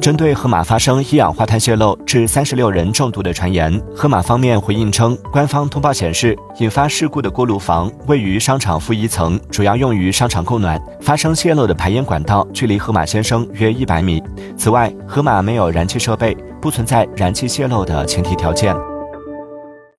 针对河马发生一氧化碳泄漏致三十六人中毒的传言河马方面回应称官方通报显示引发事故的锅炉房位于商场负一层主要用于商场供暖发生泄漏的排烟管道距离河马先生约一百米。此外河马没有燃气设备不存在燃气泄漏的前提条件。